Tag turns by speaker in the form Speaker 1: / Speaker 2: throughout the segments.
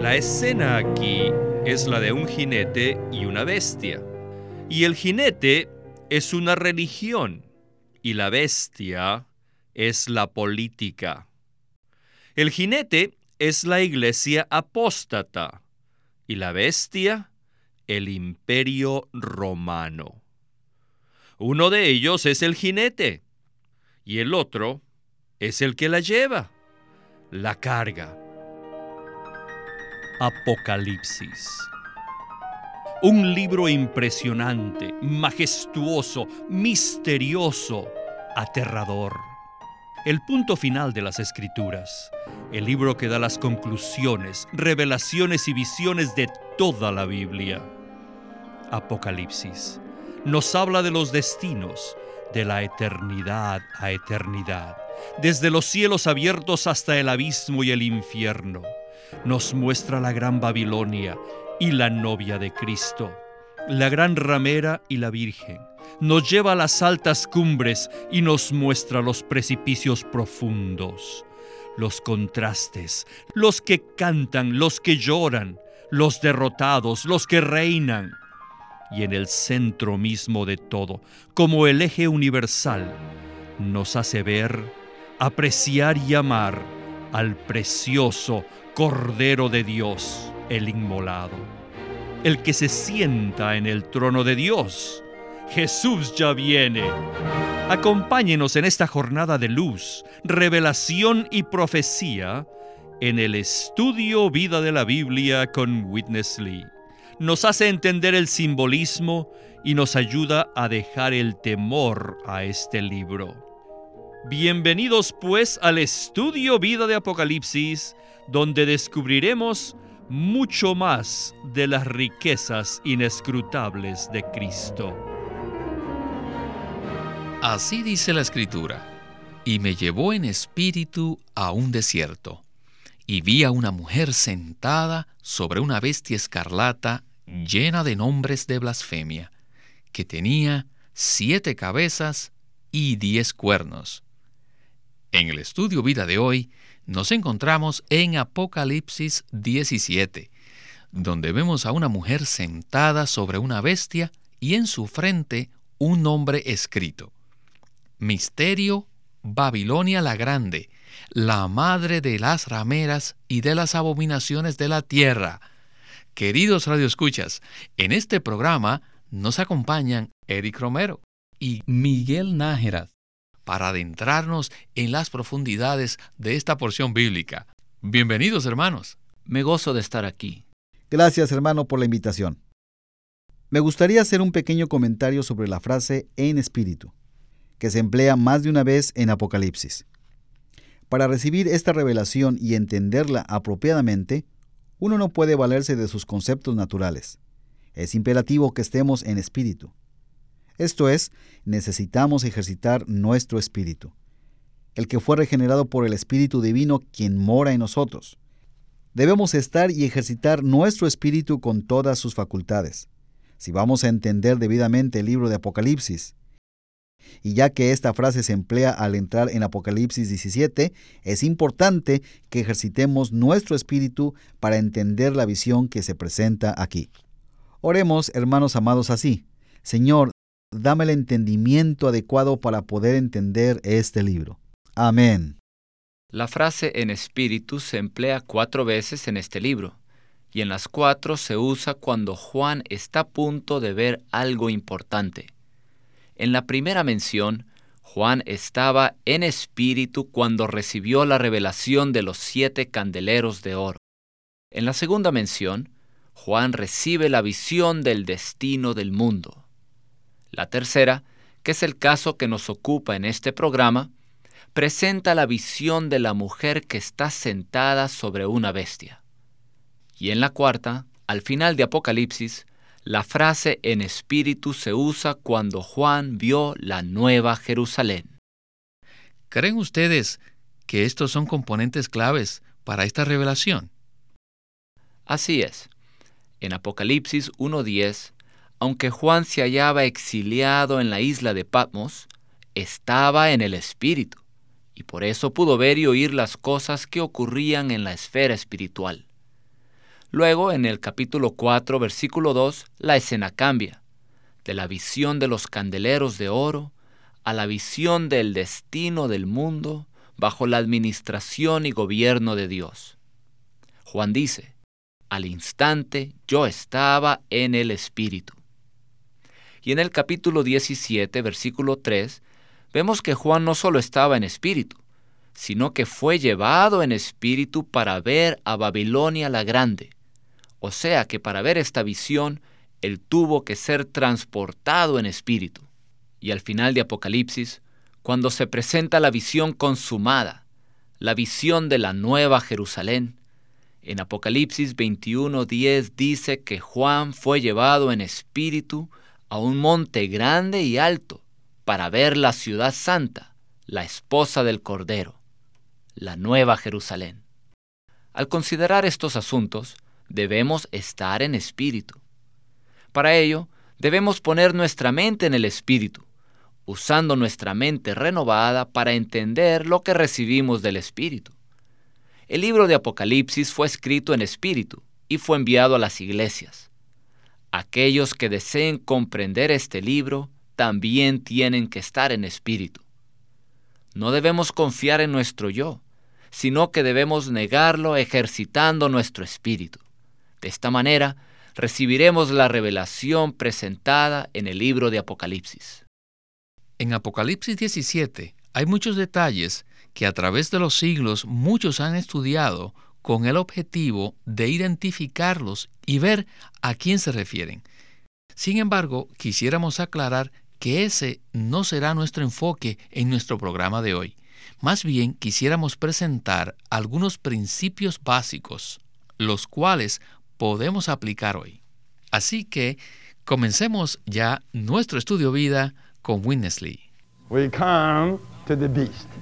Speaker 1: La escena aquí es la de un jinete y una bestia. Y el jinete es una religión y la bestia es la política. El jinete es la iglesia apóstata y la bestia el imperio romano. Uno de ellos es el jinete y el otro es el que la lleva, la carga. Apocalipsis. Un libro impresionante, majestuoso, misterioso, aterrador. El punto final de las escrituras. El libro que da las conclusiones, revelaciones y visiones de toda la Biblia. Apocalipsis. Nos habla de los destinos, de la eternidad a eternidad, desde los cielos abiertos hasta el abismo y el infierno. Nos muestra la gran Babilonia, y la novia de Cristo, la gran ramera y la Virgen. Nos lleva a las altas cumbres y nos muestra los precipicios profundos, los contrastes, los que cantan, los que lloran, los derrotados, los que reinan. Y en el centro mismo de todo, como el eje universal, nos hace ver, apreciar y amar al precioso Cordero de Dios el inmolado, el que se sienta en el trono de Dios. Jesús ya viene. Acompáñenos en esta jornada de luz, revelación y profecía en el estudio Vida de la Biblia con Witness Lee. Nos hace entender el simbolismo y nos ayuda a dejar el temor a este libro. Bienvenidos pues al estudio Vida de Apocalipsis, donde descubriremos mucho más de las riquezas inescrutables de Cristo.
Speaker 2: Así dice la Escritura, y me llevó en espíritu a un desierto, y vi a una mujer sentada sobre una bestia escarlata llena de nombres de blasfemia, que tenía siete cabezas y diez cuernos. En el estudio vida de hoy nos encontramos en Apocalipsis 17, donde vemos a una mujer sentada sobre una bestia y en su frente un nombre escrito. Misterio Babilonia la Grande, la madre de las rameras y de las abominaciones de la tierra. Queridos radioescuchas, en este programa nos acompañan Eric Romero y Miguel Nájera para adentrarnos en las profundidades de esta porción bíblica. Bienvenidos hermanos.
Speaker 3: Me gozo de estar aquí.
Speaker 4: Gracias hermano por la invitación. Me gustaría hacer un pequeño comentario sobre la frase en espíritu, que se emplea más de una vez en Apocalipsis. Para recibir esta revelación y entenderla apropiadamente, uno no puede valerse de sus conceptos naturales. Es imperativo que estemos en espíritu. Esto es, necesitamos ejercitar nuestro espíritu, el que fue regenerado por el Espíritu Divino quien mora en nosotros. Debemos estar y ejercitar nuestro espíritu con todas sus facultades. Si vamos a entender debidamente el libro de Apocalipsis, y ya que esta frase se emplea al entrar en Apocalipsis 17, es importante que ejercitemos nuestro espíritu para entender la visión que se presenta aquí. Oremos, hermanos amados, así. Señor, dame el entendimiento adecuado para poder entender este libro. Amén.
Speaker 3: La frase en espíritu se emplea cuatro veces en este libro, y en las cuatro se usa cuando Juan está a punto de ver algo importante. En la primera mención, Juan estaba en espíritu cuando recibió la revelación de los siete candeleros de oro. En la segunda mención, Juan recibe la visión del destino del mundo. La tercera, que es el caso que nos ocupa en este programa, presenta la visión de la mujer que está sentada sobre una bestia. Y en la cuarta, al final de Apocalipsis, la frase en espíritu se usa cuando Juan vio la nueva Jerusalén.
Speaker 2: ¿Creen ustedes que estos son componentes claves para esta revelación?
Speaker 3: Así es. En Apocalipsis 1.10 aunque Juan se hallaba exiliado en la isla de Patmos, estaba en el Espíritu, y por eso pudo ver y oír las cosas que ocurrían en la esfera espiritual. Luego, en el capítulo 4, versículo 2, la escena cambia. De la visión de los candeleros de oro a la visión del destino del mundo bajo la administración y gobierno de Dios. Juan dice, al instante yo estaba en el Espíritu. Y en el capítulo 17, versículo 3, vemos que Juan no solo estaba en espíritu, sino que fue llevado en espíritu para ver a Babilonia la Grande. O sea que para ver esta visión, él tuvo que ser transportado en espíritu. Y al final de Apocalipsis, cuando se presenta la visión consumada, la visión de la nueva Jerusalén, en Apocalipsis 21:10 dice que Juan fue llevado en espíritu a un monte grande y alto para ver la ciudad santa, la esposa del Cordero la Nueva Jerusalén. Al considerar estos asuntos, debemos estar en espíritu. Para ello, debemos poner nuestra mente en el espíritu, usando nuestra mente renovada para entender lo que recibimos del espíritu. El libro de Apocalipsis fue escrito en espíritu y fue enviado a las iglesias. Aquellos que deseen comprender este libro también tienen que estar en espíritu. No debemos confiar en nuestro yo, sino que debemos negarlo ejercitando nuestro espíritu. De esta manera, recibiremos la revelación presentada en el libro de Apocalipsis.
Speaker 2: En Apocalipsis 17 hay muchos detalles que a través de los siglos muchos han estudiado con el objetivo de identificarlos y ver a quién se refieren. Sin embargo, quisiéramos aclarar que ese no será nuestro enfoque en nuestro programa de hoy. Más bien quisiéramos presentar algunos principios básicos, los cuales podemos aplicar hoy. Así que comencemos ya nuestro estudio vida con Winnesley.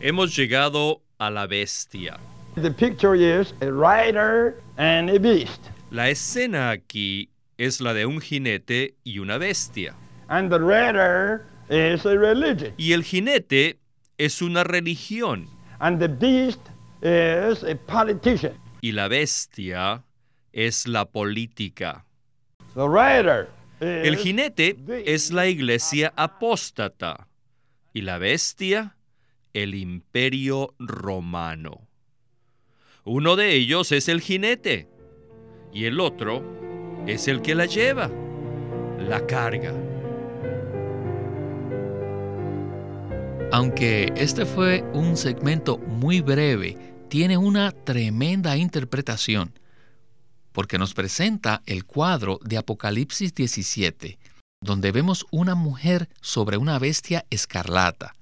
Speaker 1: Hemos llegado a la bestia. La escena aquí es la de un jinete y una bestia. Y el jinete es una religión. Y la bestia es la política. El jinete es la iglesia apóstata y la bestia el imperio romano. Uno de ellos es el jinete y el otro es el que la lleva, la carga.
Speaker 2: Aunque este fue un segmento muy breve, tiene una tremenda interpretación, porque nos presenta el cuadro de Apocalipsis 17, donde vemos una mujer sobre una bestia escarlata.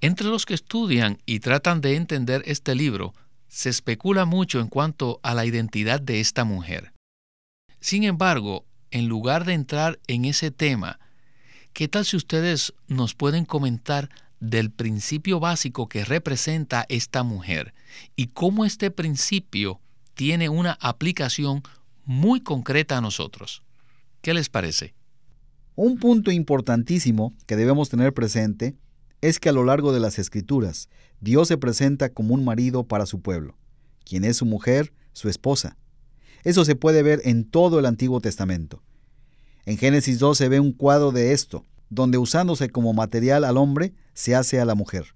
Speaker 2: Entre los que estudian y tratan de entender este libro, se especula mucho en cuanto a la identidad de esta mujer. Sin embargo, en lugar de entrar en ese tema, ¿qué tal si ustedes nos pueden comentar del principio básico que representa esta mujer y cómo este principio tiene una aplicación muy concreta a nosotros. ¿Qué les parece?
Speaker 4: Un punto importantísimo que debemos tener presente es que a lo largo de las escrituras Dios se presenta como un marido para su pueblo, quien es su mujer, su esposa. Eso se puede ver en todo el Antiguo Testamento. En Génesis 2 se ve un cuadro de esto, donde usándose como material al hombre, se hace a la mujer.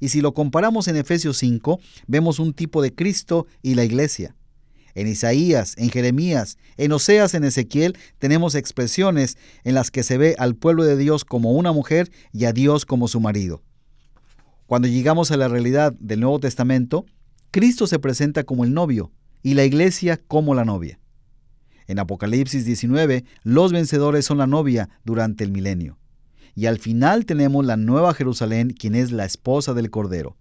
Speaker 4: Y si lo comparamos en Efesios 5, vemos un tipo de Cristo y la iglesia. En Isaías, en Jeremías, en Oseas, en Ezequiel, tenemos expresiones en las que se ve al pueblo de Dios como una mujer y a Dios como su marido. Cuando llegamos a la realidad del Nuevo Testamento, Cristo se presenta como el novio y la iglesia como la novia. En Apocalipsis 19, los vencedores son la novia durante el milenio. Y al final tenemos la Nueva Jerusalén, quien es la esposa del Cordero.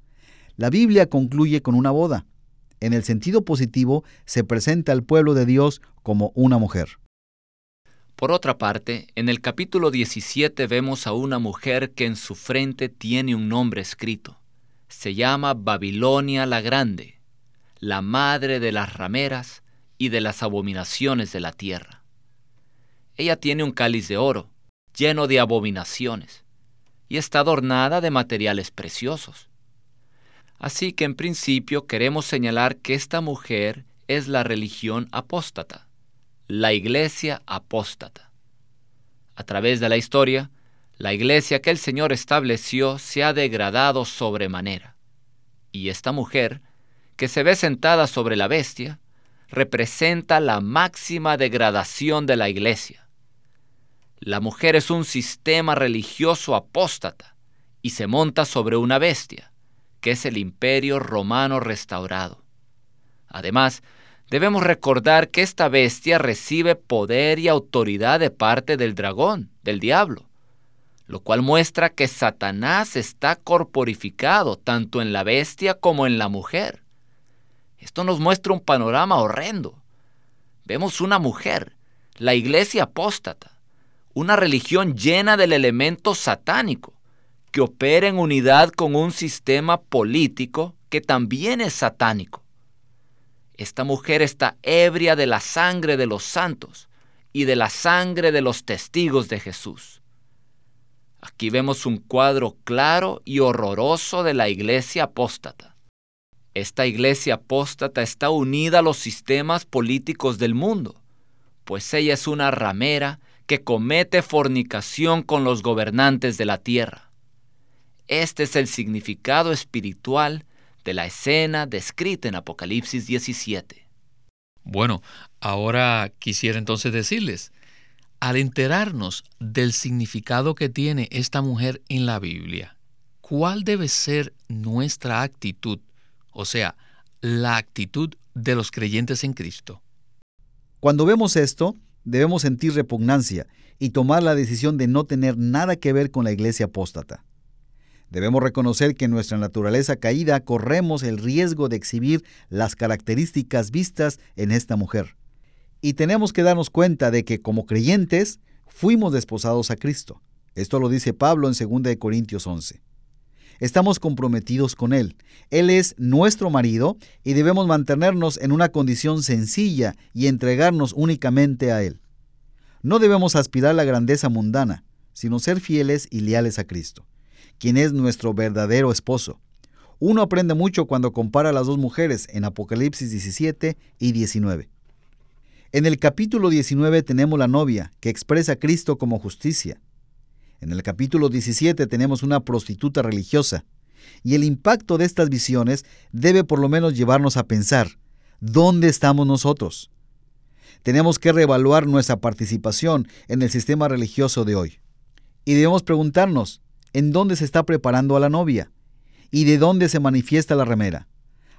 Speaker 4: La Biblia concluye con una boda. En el sentido positivo, se presenta al pueblo de Dios como una mujer.
Speaker 3: Por otra parte, en el capítulo 17 vemos a una mujer que en su frente tiene un nombre escrito. Se llama Babilonia la Grande, la madre de las rameras y de las abominaciones de la tierra. Ella tiene un cáliz de oro, lleno de abominaciones, y está adornada de materiales preciosos. Así que en principio queremos señalar que esta mujer es la religión apóstata, la iglesia apóstata. A través de la historia, la iglesia que el Señor estableció se ha degradado sobremanera. Y esta mujer, que se ve sentada sobre la bestia, representa la máxima degradación de la iglesia. La mujer es un sistema religioso apóstata y se monta sobre una bestia, que es el imperio romano restaurado. Además, debemos recordar que esta bestia recibe poder y autoridad de parte del dragón, del diablo, lo cual muestra que Satanás está corporificado tanto en la bestia como en la mujer. Esto nos muestra un panorama horrendo. Vemos una mujer, la iglesia apóstata, una religión llena del elemento satánico, que opera en unidad con un sistema político que también es satánico. Esta mujer está ebria de la sangre de los santos y de la sangre de los testigos de Jesús. Aquí vemos un cuadro claro y horroroso de la iglesia apóstata. Esta iglesia apóstata está unida a los sistemas políticos del mundo, pues ella es una ramera que comete fornicación con los gobernantes de la tierra. Este es el significado espiritual de la escena descrita en Apocalipsis 17.
Speaker 2: Bueno, ahora quisiera entonces decirles, al enterarnos del significado que tiene esta mujer en la Biblia, ¿cuál debe ser nuestra actitud o sea, la actitud de los creyentes en Cristo.
Speaker 4: Cuando vemos esto, debemos sentir repugnancia y tomar la decisión de no tener nada que ver con la iglesia apóstata. Debemos reconocer que en nuestra naturaleza caída corremos el riesgo de exhibir las características vistas en esta mujer. Y tenemos que darnos cuenta de que como creyentes fuimos desposados a Cristo. Esto lo dice Pablo en 2 Corintios 11 estamos comprometidos con Él. Él es nuestro marido y debemos mantenernos en una condición sencilla y entregarnos únicamente a Él. No debemos aspirar a la grandeza mundana, sino ser fieles y leales a Cristo, quien es nuestro verdadero esposo. Uno aprende mucho cuando compara a las dos mujeres en Apocalipsis 17 y 19. En el capítulo 19 tenemos la novia, que expresa a Cristo como justicia. En el capítulo 17 tenemos una prostituta religiosa, y el impacto de estas visiones debe por lo menos llevarnos a pensar, ¿dónde estamos nosotros? Tenemos que reevaluar nuestra participación en el sistema religioso de hoy. Y debemos preguntarnos, ¿en dónde se está preparando a la novia? ¿Y de dónde se manifiesta la remera?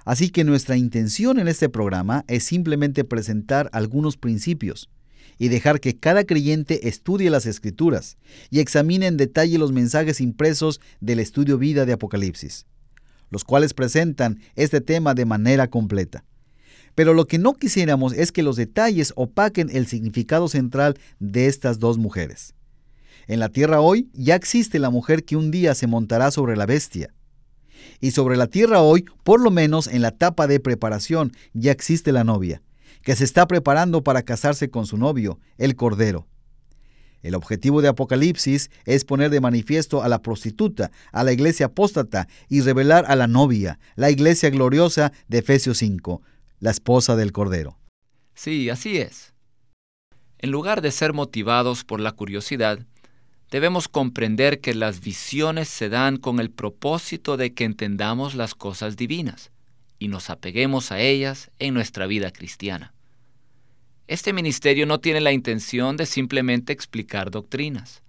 Speaker 4: Así que nuestra intención en este programa es simplemente presentar algunos principios y dejar que cada creyente estudie las escrituras y examine en detalle los mensajes impresos del estudio vida de Apocalipsis, los cuales presentan este tema de manera completa. Pero lo que no quisiéramos es que los detalles opaquen el significado central de estas dos mujeres. En la tierra hoy ya existe la mujer que un día se montará sobre la bestia. Y sobre la tierra hoy, por lo menos en la etapa de preparación, ya existe la novia que se está preparando para casarse con su novio, el Cordero. El objetivo de Apocalipsis es poner de manifiesto a la prostituta, a la iglesia apóstata y revelar a la novia, la iglesia gloriosa de Efesios 5, la esposa del Cordero.
Speaker 3: Sí, así es. En lugar de ser motivados por la curiosidad, debemos comprender que las visiones se dan con el propósito de que entendamos las cosas divinas y nos apeguemos a ellas en nuestra vida cristiana. Este ministerio no tiene la intención de simplemente explicar doctrinas.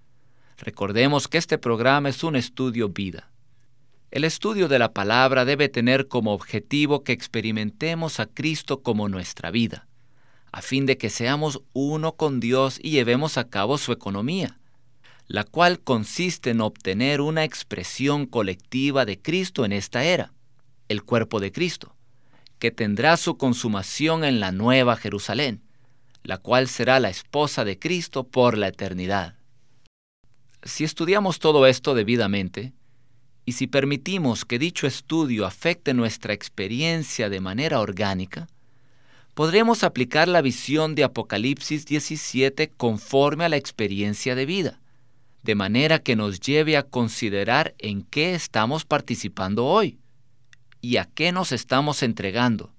Speaker 3: Recordemos que este programa es un estudio vida. El estudio de la palabra debe tener como objetivo que experimentemos a Cristo como nuestra vida, a fin de que seamos uno con Dios y llevemos a cabo su economía, la cual consiste en obtener una expresión colectiva de Cristo en esta era el cuerpo de Cristo, que tendrá su consumación en la nueva Jerusalén, la cual será la esposa de Cristo por la eternidad. Si estudiamos todo esto debidamente, y si permitimos que dicho estudio afecte nuestra experiencia de manera orgánica, podremos aplicar la visión de Apocalipsis 17 conforme a la experiencia de vida, de manera que nos lleve a considerar en qué estamos participando hoy y a qué nos estamos entregando.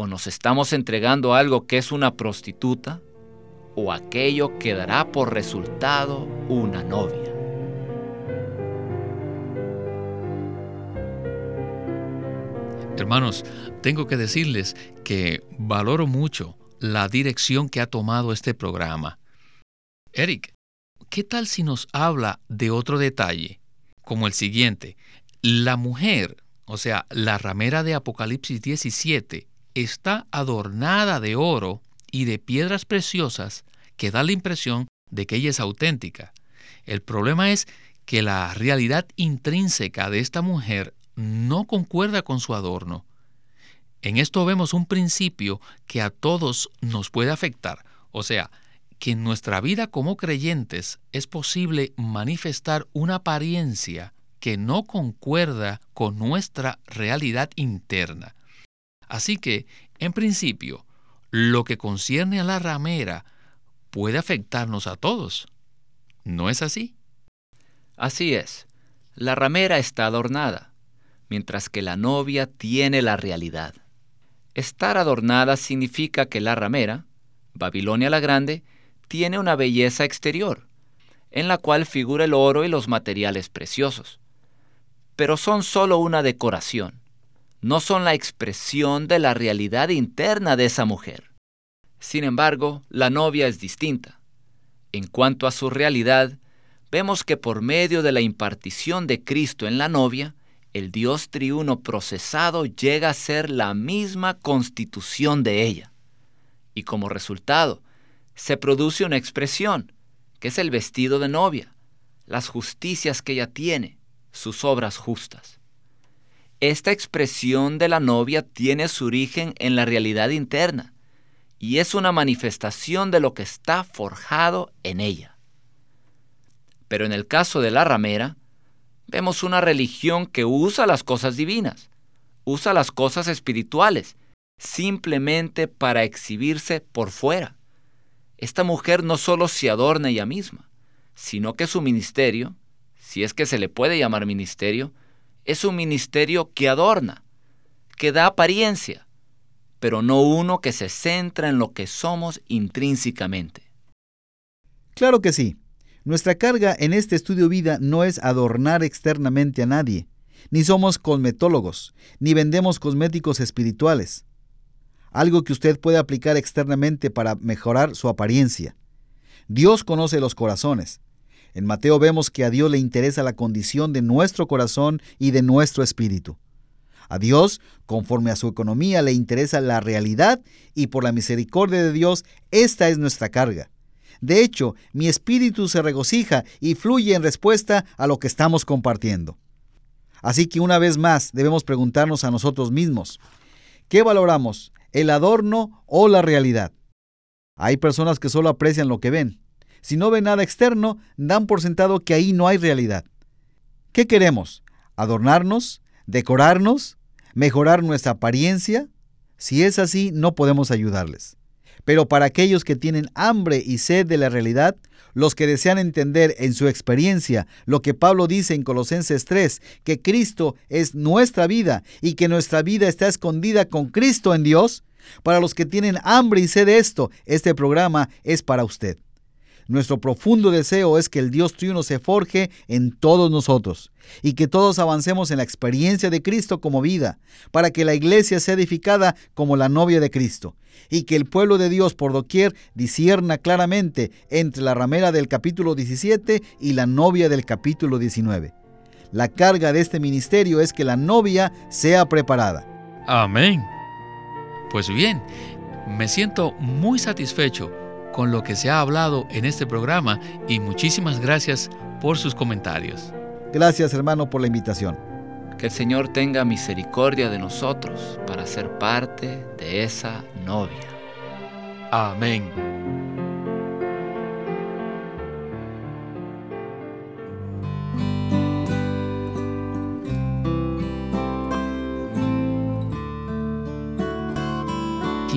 Speaker 3: o nos estamos entregando algo que es una prostituta, o aquello que dará por resultado una novia.
Speaker 2: Hermanos, tengo que decirles que valoro mucho la dirección que ha tomado este programa. Eric, ¿qué tal si nos habla de otro detalle, como el siguiente? La mujer, o sea, la ramera de Apocalipsis 17, está adornada de oro y de piedras preciosas que da la impresión de que ella es auténtica. El problema es que la realidad intrínseca de esta mujer no concuerda con su adorno. En esto vemos un principio que a todos nos puede afectar, o sea, que en nuestra vida como creyentes es posible manifestar una apariencia que no concuerda con nuestra realidad interna. Así que, en principio, lo que concierne a la ramera puede afectarnos a todos. ¿No es así?
Speaker 3: Así es. La ramera está adornada, mientras que la novia tiene la realidad. Estar adornada significa que la ramera, Babilonia la Grande, tiene una belleza exterior, en la cual figura el oro y los materiales preciosos. Pero son solo una decoración, no son la expresión de la realidad interna de esa mujer. Sin embargo, la novia es distinta. En cuanto a su realidad, vemos que por medio de la impartición de Cristo en la novia, el Dios triuno procesado llega a ser la misma constitución de ella. Y como resultado, se produce una expresión, que es el vestido de novia, las justicias que ella tiene, sus obras justas. Esta expresión de la novia tiene su origen en la realidad interna y es una manifestación de lo que está forjado en ella. Pero en el caso de la ramera, vemos una religión que usa las cosas divinas, usa las cosas espirituales, simplemente para exhibirse por fuera. Esta mujer no solo se adorna ella misma, sino que su ministerio, si es que se le puede llamar ministerio, es un ministerio que adorna, que da apariencia, pero no uno que se centra en lo que somos intrínsecamente.
Speaker 4: Claro que sí. Nuestra carga en este estudio vida no es adornar externamente a nadie, ni somos cosmetólogos, ni vendemos cosméticos espirituales. Algo que usted puede aplicar externamente para mejorar su apariencia. Dios conoce los corazones. En Mateo vemos que a Dios le interesa la condición de nuestro corazón y de nuestro espíritu. A Dios, conforme a su economía, le interesa la realidad y por la misericordia de Dios, esta es nuestra carga. De hecho, mi espíritu se regocija y fluye en respuesta a lo que estamos compartiendo. Así que una vez más debemos preguntarnos a nosotros mismos, ¿qué valoramos, el adorno o la realidad? Hay personas que solo aprecian lo que ven. Si no ven nada externo, dan por sentado que ahí no hay realidad. ¿Qué queremos? ¿Adornarnos? ¿Decorarnos? ¿Mejorar nuestra apariencia? Si es así, no podemos ayudarles. Pero para aquellos que tienen hambre y sed de la realidad, los que desean entender en su experiencia lo que Pablo dice en Colosenses 3, que Cristo es nuestra vida y que nuestra vida está escondida con Cristo en Dios, para los que tienen hambre y sed de esto, este programa es para usted. Nuestro profundo deseo es que el Dios triuno se forje en todos nosotros y que todos avancemos en la experiencia de Cristo como vida, para que la iglesia sea edificada como la novia de Cristo y que el pueblo de Dios por doquier disierna claramente entre la ramera del capítulo 17 y la novia del capítulo 19. La carga de este ministerio es que la novia sea preparada.
Speaker 2: Amén. Pues bien, me siento muy satisfecho con lo que se ha hablado en este programa y muchísimas gracias por sus comentarios.
Speaker 4: Gracias hermano por la invitación.
Speaker 3: Que el Señor tenga misericordia de nosotros para ser parte de esa novia.
Speaker 2: Amén.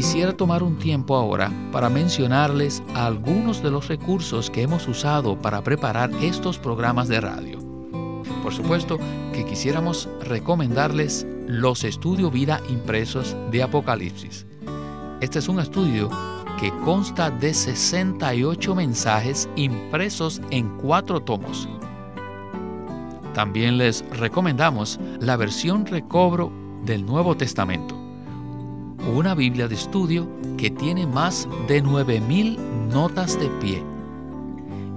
Speaker 2: Quisiera tomar un tiempo ahora para mencionarles algunos de los recursos que hemos usado para preparar estos programas de radio. Por supuesto que quisiéramos recomendarles los estudio vida impresos de Apocalipsis. Este es un estudio que consta de 68 mensajes impresos en cuatro tomos. También les recomendamos la versión recobro del Nuevo Testamento, una Biblia de estudio que tiene más de 9.000 notas de pie.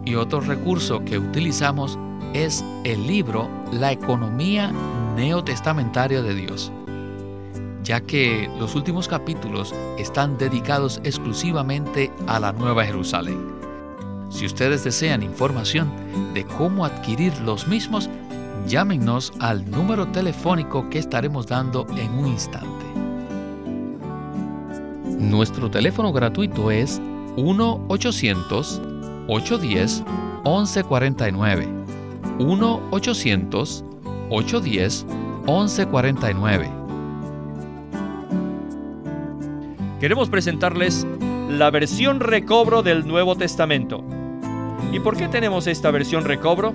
Speaker 2: Y otro recurso que utilizamos es el libro La economía neotestamentaria de Dios, ya que los últimos capítulos están dedicados exclusivamente a la Nueva Jerusalén. Si ustedes desean información de cómo adquirir los mismos, llámenos al número telefónico que estaremos dando en un instante. Nuestro teléfono gratuito es 1-800-810-1149. 1-800-810-1149.
Speaker 1: Queremos presentarles la versión recobro del Nuevo Testamento. ¿Y por qué tenemos esta versión recobro?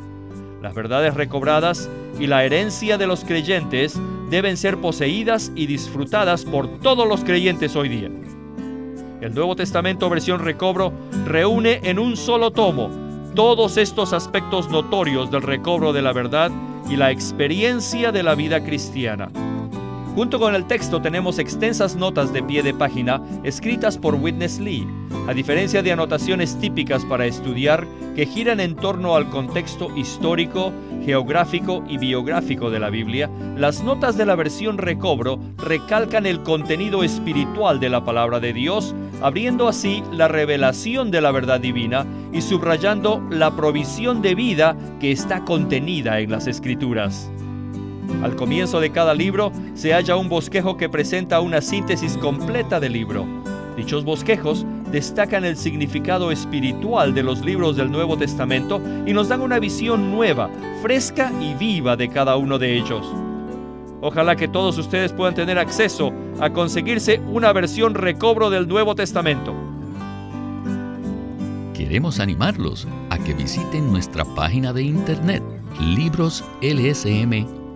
Speaker 1: Las verdades recobradas y la herencia de los creyentes deben ser poseídas y disfrutadas por todos los creyentes hoy día. El Nuevo Testamento versión recobro reúne en un solo tomo todos estos aspectos notorios del recobro de la verdad y la experiencia de la vida cristiana. Junto con el texto tenemos extensas notas de pie de página escritas por Witness Lee, a diferencia de anotaciones típicas para estudiar que giran en torno al contexto histórico, geográfico y biográfico de la Biblia, las notas de la versión recobro recalcan el contenido espiritual de la palabra de Dios, abriendo así la revelación de la verdad divina y subrayando la provisión de vida que está contenida en las escrituras. Al comienzo de cada libro se halla un bosquejo que presenta una síntesis completa del libro. Dichos bosquejos destacan el significado espiritual de los libros del Nuevo Testamento y nos dan una visión nueva, fresca y viva de cada uno de ellos. Ojalá que todos ustedes puedan tener acceso a conseguirse una versión recobro del Nuevo Testamento.
Speaker 2: Queremos animarlos a que visiten nuestra página de internet libroslsm.com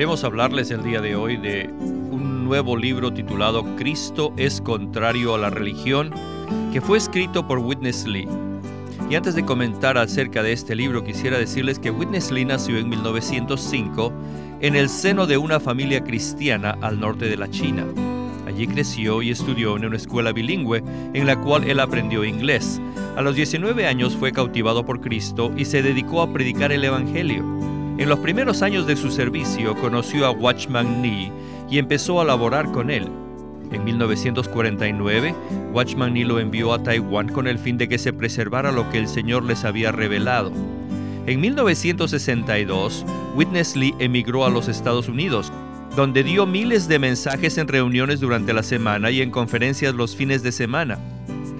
Speaker 1: Queremos hablarles el día de hoy de un nuevo libro titulado Cristo es contrario a la religión, que fue escrito por Witness Lee. Y antes de comentar acerca de este libro, quisiera decirles que Witness Lee nació en 1905 en el seno de una familia cristiana al norte de la China. Allí creció y estudió en una escuela bilingüe en la cual él aprendió inglés. A los 19 años fue cautivado por Cristo y se dedicó a predicar el Evangelio. En los primeros años de su servicio conoció a Watchman Nee y empezó a laborar con él. En 1949, Watchman Nee lo envió a Taiwán con el fin de que se preservara lo que el Señor les había revelado. En 1962, Witness Lee emigró a los Estados Unidos, donde dio miles de mensajes en reuniones durante la semana y en conferencias los fines de semana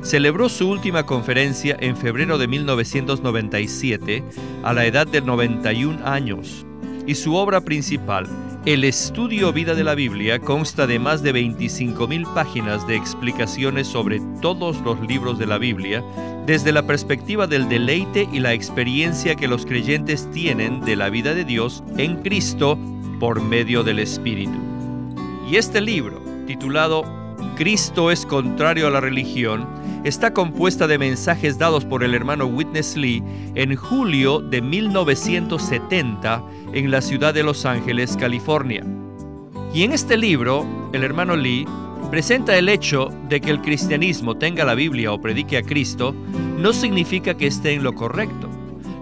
Speaker 1: celebró su última conferencia en febrero de 1997 a la edad de 91 años y su obra principal, el estudio vida de la Biblia, consta de más de 25.000 páginas de explicaciones sobre todos los libros de la Biblia, desde la perspectiva del deleite y la experiencia que los creyentes tienen de la vida de Dios en Cristo por medio del Espíritu. Y este libro, titulado Cristo es contrario a la religión, está compuesta de mensajes dados por el hermano Witness Lee en julio de 1970 en la ciudad de Los Ángeles, California. Y en este libro, el hermano Lee presenta el hecho de que el cristianismo tenga la Biblia o predique a Cristo no significa que esté en lo correcto.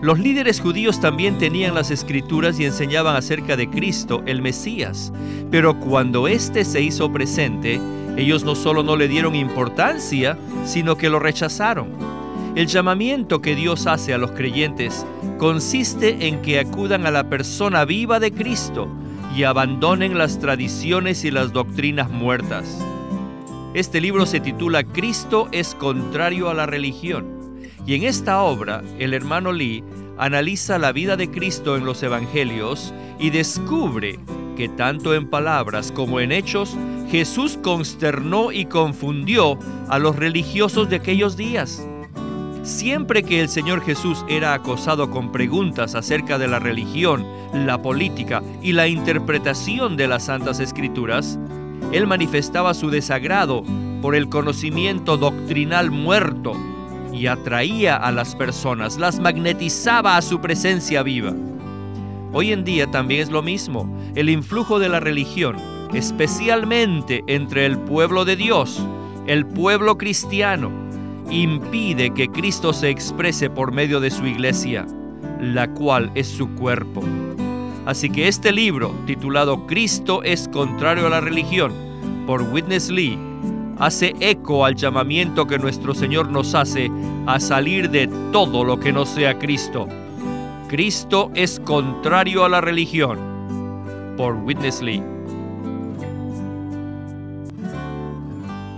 Speaker 1: Los líderes judíos también tenían las escrituras y enseñaban acerca de Cristo, el Mesías, pero cuando éste se hizo presente, ellos no solo no le dieron importancia, sino que lo rechazaron. El llamamiento que Dios hace a los creyentes consiste en que acudan a la persona viva de Cristo y abandonen las tradiciones y las doctrinas muertas. Este libro se titula Cristo es contrario a la religión y en esta obra el hermano Lee analiza la vida de Cristo en los evangelios y descubre que tanto en palabras como en hechos Jesús consternó y confundió a los religiosos de aquellos días. Siempre que el Señor Jesús era acosado con preguntas acerca de la religión, la política y la interpretación de las Santas Escrituras, Él manifestaba su desagrado por el conocimiento doctrinal muerto y atraía a las personas, las magnetizaba a su presencia viva. Hoy en día también es lo mismo, el influjo de la religión, especialmente entre el pueblo de Dios, el pueblo cristiano, impide que Cristo se exprese por medio de su iglesia, la cual es su cuerpo. Así que este libro, titulado Cristo es contrario a la religión, por Witness Lee, hace eco al llamamiento que nuestro Señor nos hace a salir de todo lo que no sea Cristo. Cristo es contrario a la religión, por Witness Lee.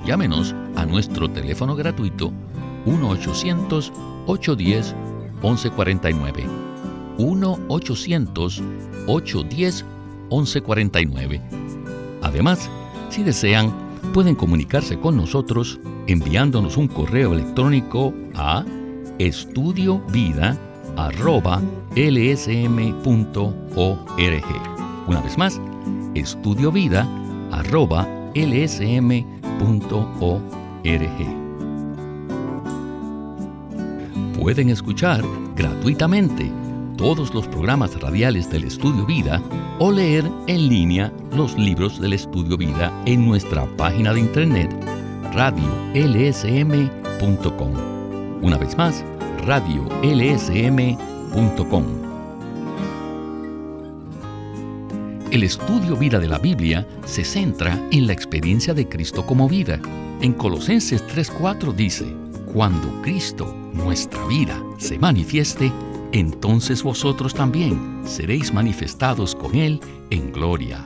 Speaker 5: Llámenos a nuestro teléfono gratuito 1-800-810-1149. 1-800-810-1149. Además, si desean, pueden comunicarse con nosotros enviándonos un correo electrónico a estudiovida.lsm.org. Una vez más, estudiovida.lsm.org pueden escuchar gratuitamente todos los programas radiales del Estudio Vida o leer en línea los libros del Estudio Vida en nuestra página de internet radiolsm.com. Una vez más, radiolsm.com. El estudio vida de la Biblia se centra en la experiencia de Cristo como vida. En Colosenses 3:4 dice, cuando Cristo, nuestra vida, se manifieste, entonces vosotros también seréis manifestados con Él en gloria.